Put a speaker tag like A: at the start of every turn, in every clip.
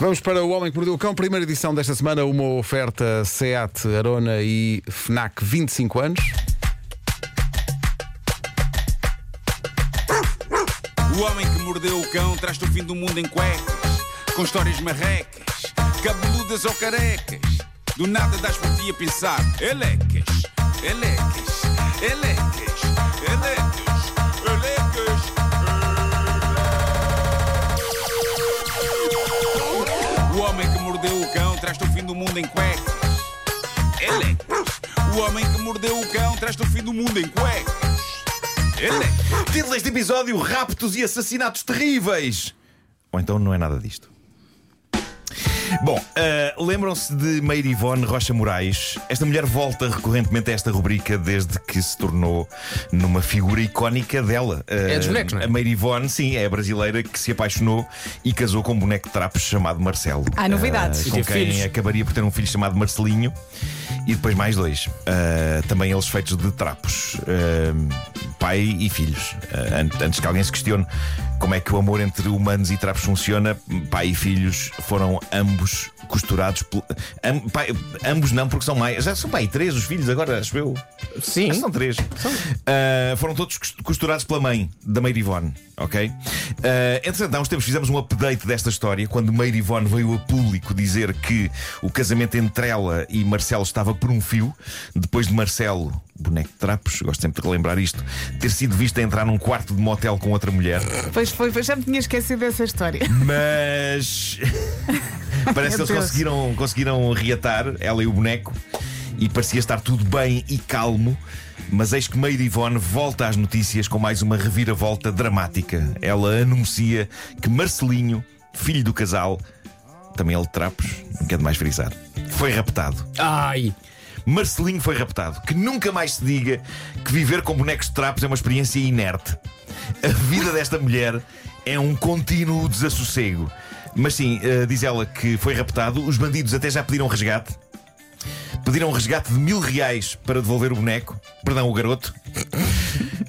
A: Vamos para o Homem que Mordeu o Cão, primeira edição desta semana, uma oferta SEAT, Arona e FNAC 25 anos.
B: O homem que mordeu o cão traz-te o fim do mundo em cuecas, com histórias marrecas, cabeludas ou carecas. Do nada das por ti a pensar, elecas, elecas, elecas, elecas, elecas. O traz-te o fim do mundo em cuecas, elecas. O homem que mordeu o cão traz-te o fim do mundo em cuecas, elecas.
C: Título deste episódio: Raptos e assassinatos terríveis. Ou então não é nada disto. Bom, ah, lembram-se de Meire Ivone Rocha Moraes? Esta mulher volta recorrentemente a esta rubrica desde que se tornou numa figura icónica dela. Ah,
D: É dos bonecos, não é?
C: A Meire Ivone, sim, é a brasileira que se apaixonou e casou com um boneco de trapos chamado Marcelo.
E: Há novidades.
C: Ah,
D: E
C: com quem
D: filhos.
C: acabaria por ter um filho chamado Marcelinho e depois mais dois. Ah, também eles feitos de trapos. Pai e filhos. An- antes que alguém se questione como é que o amor entre humanos e trapos funciona, pai e filhos foram ambos costurados. am- pai- ambos não, porque são mais. Já são pai três os filhos agora, acho eu.
D: Sim.
C: Acho são três. Ah, foram todos cos- costurados pela mãe da Meire Ivone, ok? Uh, entretanto, há uns tempos fizemos um update desta história quando Meire Ivone veio a público dizer que o casamento entre ela e Marcelo estava por um fio, depois de Marcelo, boneco de trapos, gosto sempre de relembrar isto, ter sido visto entrar num quarto de motel com outra mulher.
E: Pois foi, pois já me tinha esquecido dessa história.
C: Mas parece que eles conseguiram, conseguiram reatar, ela e o boneco, e parecia estar tudo bem e calmo. Mas eis que Meire Ivone volta às notícias com mais uma reviravolta dramática. Ela anuncia que Marcelinho, filho do casal, também ele de trapos, não quero mais frisar, foi raptado.
D: Ai!
C: Marcelinho foi raptado. Que nunca mais se diga que viver com bonecos de trapos é uma experiência inerte. A vida desta mulher é um contínuo desassossego. Mas sim, eh, diz ela que foi raptado. Os bandidos até já pediram resgate. Pediram resgate de mil reais para devolver o boneco. Perdão, o garoto.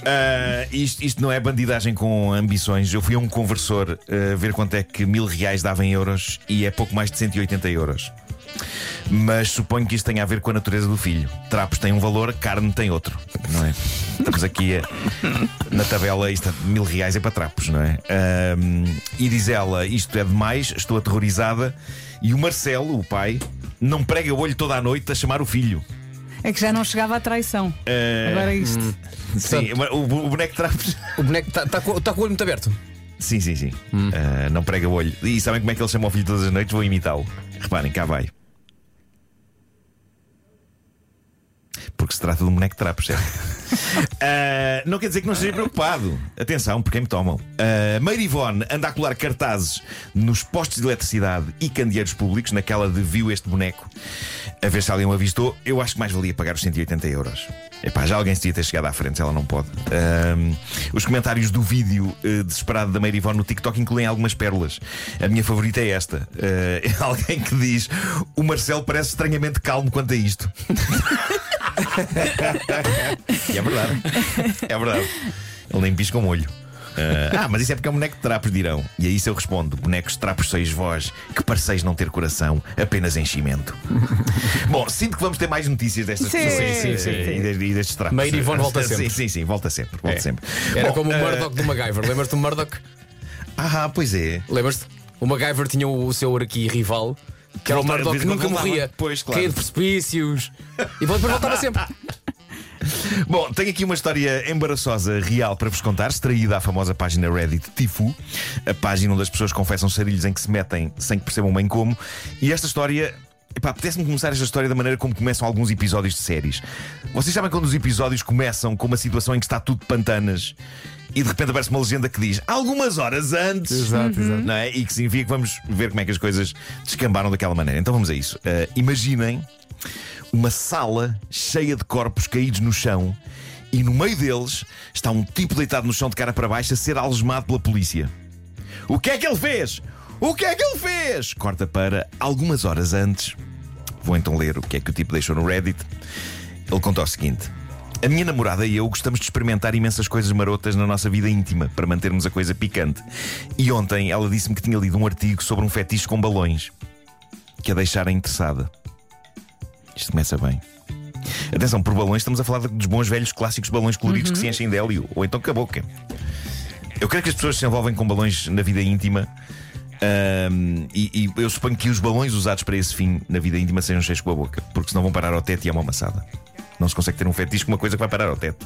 C: Ah, isto, isto não é bandidagem com ambições. Eu fui a um conversor ah, ver quanto é que mil reais dava em euros e é pouco mais de 180 euros. Mas suponho que isto tenha a ver com a natureza do filho. Trapos têm um valor, carne tem outro, não é? Estamos aqui a- na tabela, isto, mil reais é para trapos, não é? Ahm, e diz ela: Isto é demais, estou aterrorizada. E o Marcelo, o pai, não prega o olho toda a noite a chamar o filho.
E: É que já não chegava à traição.
C: Ah,
E: Agora é isto.
C: Sim, o, o boneco de trapos.
D: O boneco está tá com, tá com o olho muito aberto.
C: Sim, sim, sim. Ah, não prega o olho. E sabem como é que ele chama o filho todas as noites? Vou imitá-lo. Reparem, cá vai. Porque se trata de um boneco de trapos, certo? Ah, não quer dizer que não esteja preocupado. Atenção, porque me tomam. Uh, Ivone anda a colar cartazes nos postos de eletricidade e candeeiros públicos, naquela de viu este boneco, a ver se alguém o avistou. Eu acho que mais valia pagar os 180 euros. Epá, já alguém se devia ter chegado à frente, ela não pode. Ahm, os comentários do vídeo eh, desesperado da Meire Ivone no TikTok incluem algumas pérolas. A minha favorita é esta. Eh, alguém que diz: O Marcelo parece estranhamente calmo quanto a isto. e é verdade. É verdade. Ele nem pisca um olho. Ah, ah, mas isso é porque é um boneco de trapos, dirão. E a isso eu respondo: bonecos de trapos sois vós, que pareceis não ter coração, apenas enchimento. Bom, sinto que vamos ter mais notícias destas
E: Sim,
C: pessoas
E: sim,
C: eh,
D: sim.
C: E, de- e destes trapos.
D: Meire Ivone volta
C: Sim,
D: sempre.
C: Sim, sim, volta sempre. Volta
D: É.
C: sempre.
D: Era
C: Bom,
D: como o
C: eh,
D: Murdoch do MacGyver. Lembras-te do Murdoch?
C: Ah, pois é.
D: Lembras-te? O MacGyver tinha o seu aqui rival, que era o Murdoch que nunca
C: voltava.
D: morria.
C: Pois, claro.
D: Caía de precipícios. E depois voltava sempre.
C: Bom, tenho aqui uma história embaraçosa real para vos contar, extraída à famosa página Reddit Tifu, a página onde as pessoas confessam sarilhos em que se metem sem que percebam bem como. E esta história. Epá, apetece-me começar esta história da maneira como começam alguns episódios de séries. Vocês sabem quando os episódios começam com uma situação em que está tudo de pantanas e de repente aparece uma legenda que diz algumas horas antes.
A: Exato, exato.
C: Não é? E que significa que vamos ver como é que as coisas descambaram daquela maneira. Então vamos a isso. Ah, imaginem uma sala cheia de corpos caídos no chão e no meio deles está um tipo deitado no chão de cara para baixo a ser algemado pela polícia. O que é que ele fez? O que é que ele fez? Corta para algumas horas antes. Vou então ler o que é que o tipo deixou no Reddit. Ele conta o seguinte: A minha namorada e eu gostamos de experimentar imensas coisas marotas na nossa vida íntima para mantermos a coisa picante. E ontem ela disse-me que tinha lido um artigo sobre um fetiche com balões que a deixara interessada. Isto começa bem. Atenção, por balões estamos a falar dos bons velhos clássicos balões coloridos que se enchem de hélio ou então com a boca. Eu creio que as pessoas se envolvem com balões na vida íntima. Ahm, e, e eu suponho que os balões usados para esse fim na vida íntima sejam cheios com a boca, porque senão vão parar ao teto e é uma amassada. Não se consegue ter um fetiche com uma coisa que vai parar ao teto.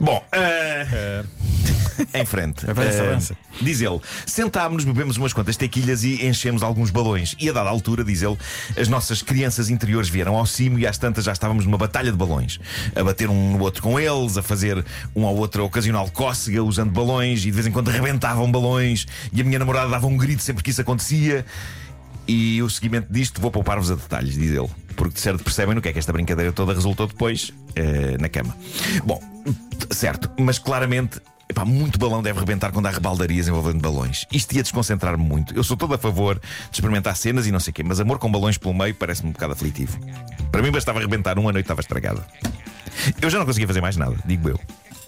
C: Bom, ah, em frente.
A: Avança,
C: Ah,
A: avança.
C: Diz ele, sentámos-nos, bebemos umas quantas tequilhas e enchemos alguns balões. E a dada altura, diz ele, as nossas crianças interiores vieram ao cimo e às tantas já estávamos numa batalha de balões. A bater um no outro com eles, a fazer um ao outro a ocasional cócega usando balões e de vez em quando rebentavam balões. E a minha namorada dava um grito sempre que isso acontecia. E o seguimento disto vou poupar-vos a detalhes, diz ele. Porque de certo percebem no que é que esta brincadeira toda resultou depois eh, na cama. Bom, certo, mas claramente. Epá, muito balão deve rebentar quando há rebaldarias envolvendo balões. Isto ia desconcentrar-me muito. Eu sou todo a favor de experimentar cenas e não sei o quê, mas amor com balões pelo meio parece-me um bocado aflitivo. Para mim bastava rebentar um, a noite estava estragada. Eu já não conseguia fazer mais nada, digo eu.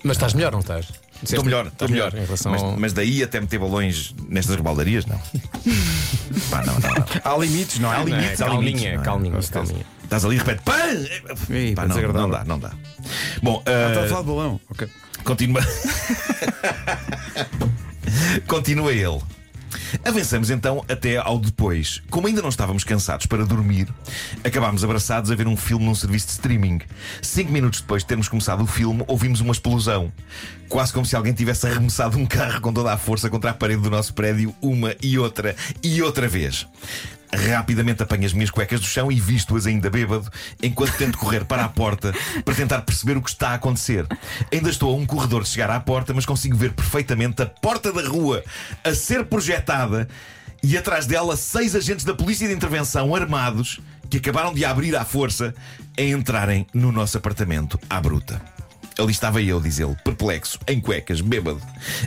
D: Mas estás melhor, não estás?
C: Estou melhor, estou melhor.
D: Em relação
C: mas,
D: ao-
C: mas daí até meter balões nestas rebaldarias, não. Pá, não, não, não.
A: Há limites, não é?
C: Há
A: Há
C: limites,
D: É,
C: há limites.
D: calminha,
C: não é?
D: calminha,
A: certeza.
D: calminha.
C: Estás ali de repente, pã!
A: Ih,
C: Pá,
A: pá,
C: não, não dá, não dá. Bom,
A: Está a
C: ah,
A: falar de balão. Ok.
C: Continua. continua ele. Avançamos então até ao depois. Como ainda não estávamos cansados para dormir, acabámos abraçados a ver um filme num serviço de streaming. Cinco minutos depois de termos começado o filme, ouvimos uma explosão. Quase como se alguém tivesse arremessado um carro com toda a força contra a parede do nosso prédio, uma e outra e outra vez. Rapidamente apanho as minhas cuecas do chão e visto-as ainda bêbado, enquanto tento correr para a porta para tentar perceber o que está a acontecer. Ainda estou a um corredor de chegar à porta, mas consigo ver perfeitamente a porta da rua a ser projetada e atrás dela seis agentes da Polícia de Intervenção armados que acabaram de abrir à força a entrarem no nosso apartamento à bruta. Ali estava eu, diz ele, perplexo, em cuecas, bêbado.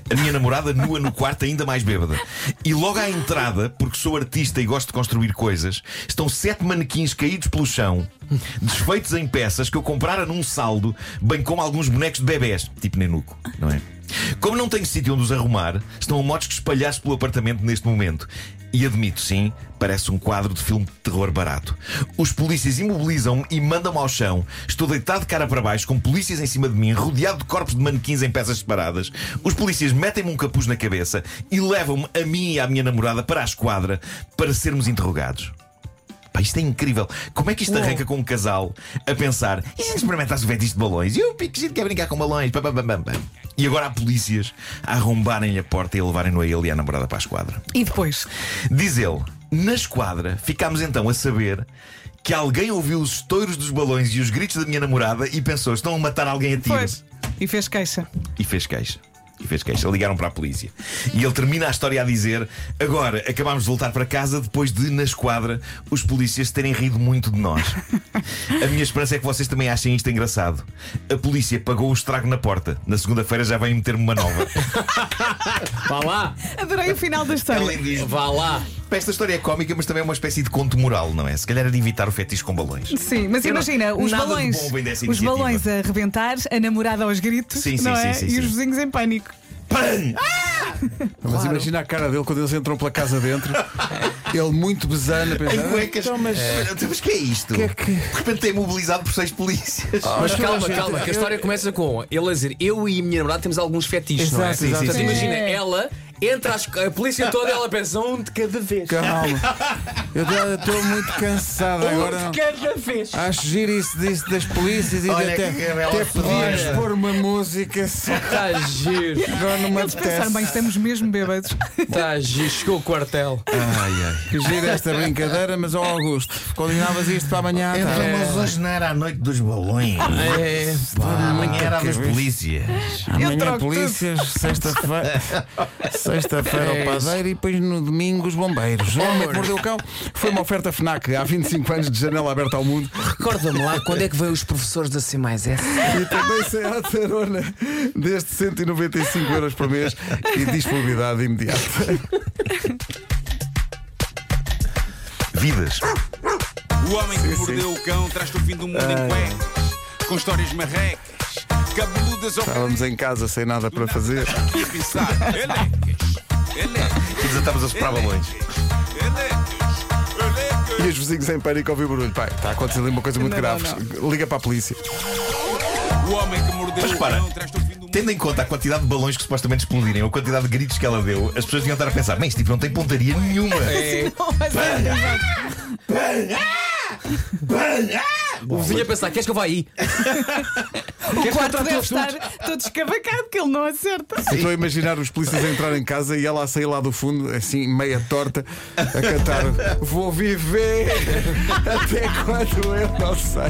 C: A minha namorada nua no quarto, ainda mais bêbada. E logo à entrada, porque sou artista e gosto de construir coisas, estão sete manequins caídos pelo chão, desfeitos em peças que eu comprara num saldo, bem como alguns bonecos de bebés, tipo Nenuco, não é? Como não tenho sítio onde os arrumar, estão a motos que espalhados pelo apartamento neste momento. E admito, sim, parece um quadro de filme de terror barato. Os polícias imobilizam-me e mandam-me ao chão. Estou deitado de cara para baixo, com polícias em cima de mim, rodeado de corpos de manequins em peças separadas. Os polícias metem-me um capuz na cabeça e levam-me a mim e à minha namorada para a esquadra para sermos interrogados. Pá, isto é incrível. Como é que isto arranca com um casal a pensar e se experimentasse o fetiche de balões? E o pique giro quer brincar com balões? E agora há polícias a arrombarem-lhe a porta e a levarem-no a ele e à namorada para a esquadra.
E: E depois?
C: Diz ele, na esquadra ficámos então a saber que alguém ouviu os estouros dos balões e os gritos da minha namorada e pensou: estão a matar alguém a tiro.
E: Pois. E fez queixa.
C: E fez queixa. E fez queixa. Ligaram para a polícia. E ele termina a história a dizer: Agora acabámos de voltar para casa depois de, na esquadra, os polícias terem rido muito de nós. A minha esperança é que vocês também achem isto engraçado. A polícia pagou o estrago na porta. Na segunda-feira já vem meter-me uma nova.
D: Vá lá,
E: Adorei o final da história.
C: Além disto,
D: vá lá.
C: Esta história é cómica, mas também é uma espécie de conto moral, não é? Se calhar é de evitar o fetiche com balões.
E: Sim, mas
C: Eu não-
E: imagina, os
C: nada de
E: balões,
C: bom vem dessa
E: os
C: iniciativa.
E: balões a rebentar, a namorada aos gritos,
C: Sim, sim,
E: não
C: sim,
E: é?
C: sim,
E: e
C: sim.
E: os vizinhos em pânico.
C: Pam!
A: Mas imagina a cara dele quando eles entram pela casa dentro. Ele muito besano, a pensar.
C: Em cuecas.
A: "Então, mas
C: Mas, mas que é isto?
A: que é que-
C: De repente é imobilizado por seis polícias.
D: Mas
A: toda a
D: calma,
A: gente-
D: calma, que a
A: eu-
D: história começa com ele a dizer: Eu e a minha namorada temos alguns fetiches, não é?
A: Exato, exato.
D: Portanto,
A: Sim.
D: imagina, ela entra às- a polícia toda e ela pensa um de cada vez.
A: Calma. Eu estou muito cansado agora.
D: Um de cada vez.
A: Acho giro isso disso das polícias e
C: Olha
A: até,
C: que
A: até pôr uma música só
D: Está Tá giro,
A: agora não me
E: Eles pensaram, bem, estamos mesmo bêbados.
D: está giro. Chegou o quartel.
C: Ai, ai.
A: Que gira esta brincadeira, mas ó Augusto, combinavas isto para amanhã. tá?
C: Então, hoje não era a noite dos balões.
D: É,
C: amanhã era das
A: cabeça.
C: polícias.
A: Amanhã polícias, sexta-feira sexta-feira
D: É
A: o padeiro e depois no domingo os bombeiros. O homem que mordeu o cão foi uma oferta FNAC há 25 anos de janela aberta ao mundo
D: Recorda-me lá quando é que veio os professores da C mais S.
A: e também Seat Arona desde 195 euros por mês e disponibilidade imediata.
C: Vidas.
B: O homem que
A: Sim, sim.
B: mordeu o cão traz-te o fim do mundo em cuecas. com histórias marrecas, cabeludas
A: Estávamos em casa sem nada para fazer.
C: E desatamos a soprar balões.
A: E os vizinhos em pânico ouvir barulho. Pai, está a acontecer ali uma coisa muito
E: Não,
A: grave.
E: não,
A: Liga para a polícia.
B: O homem que mordeu
C: Mas
B: o
C: para.
B: o.
C: Tendo em conta a quantidade de balões que supostamente explodirem, ou a quantidade de gritos que ela deu, as pessoas deviam estar a pensar: bem, este tipo não tem pontaria nenhuma.
D: É, o vizinho a pensar: queres que eu vá aí?
E: O quarto deve estar todo escavacado, que ele não acerta.
A: Eu Estou a imaginar os polícias a entrar em casa e ela a sair lá do fundo, assim, meia torta, a cantar Vou viver até quando eu não sei.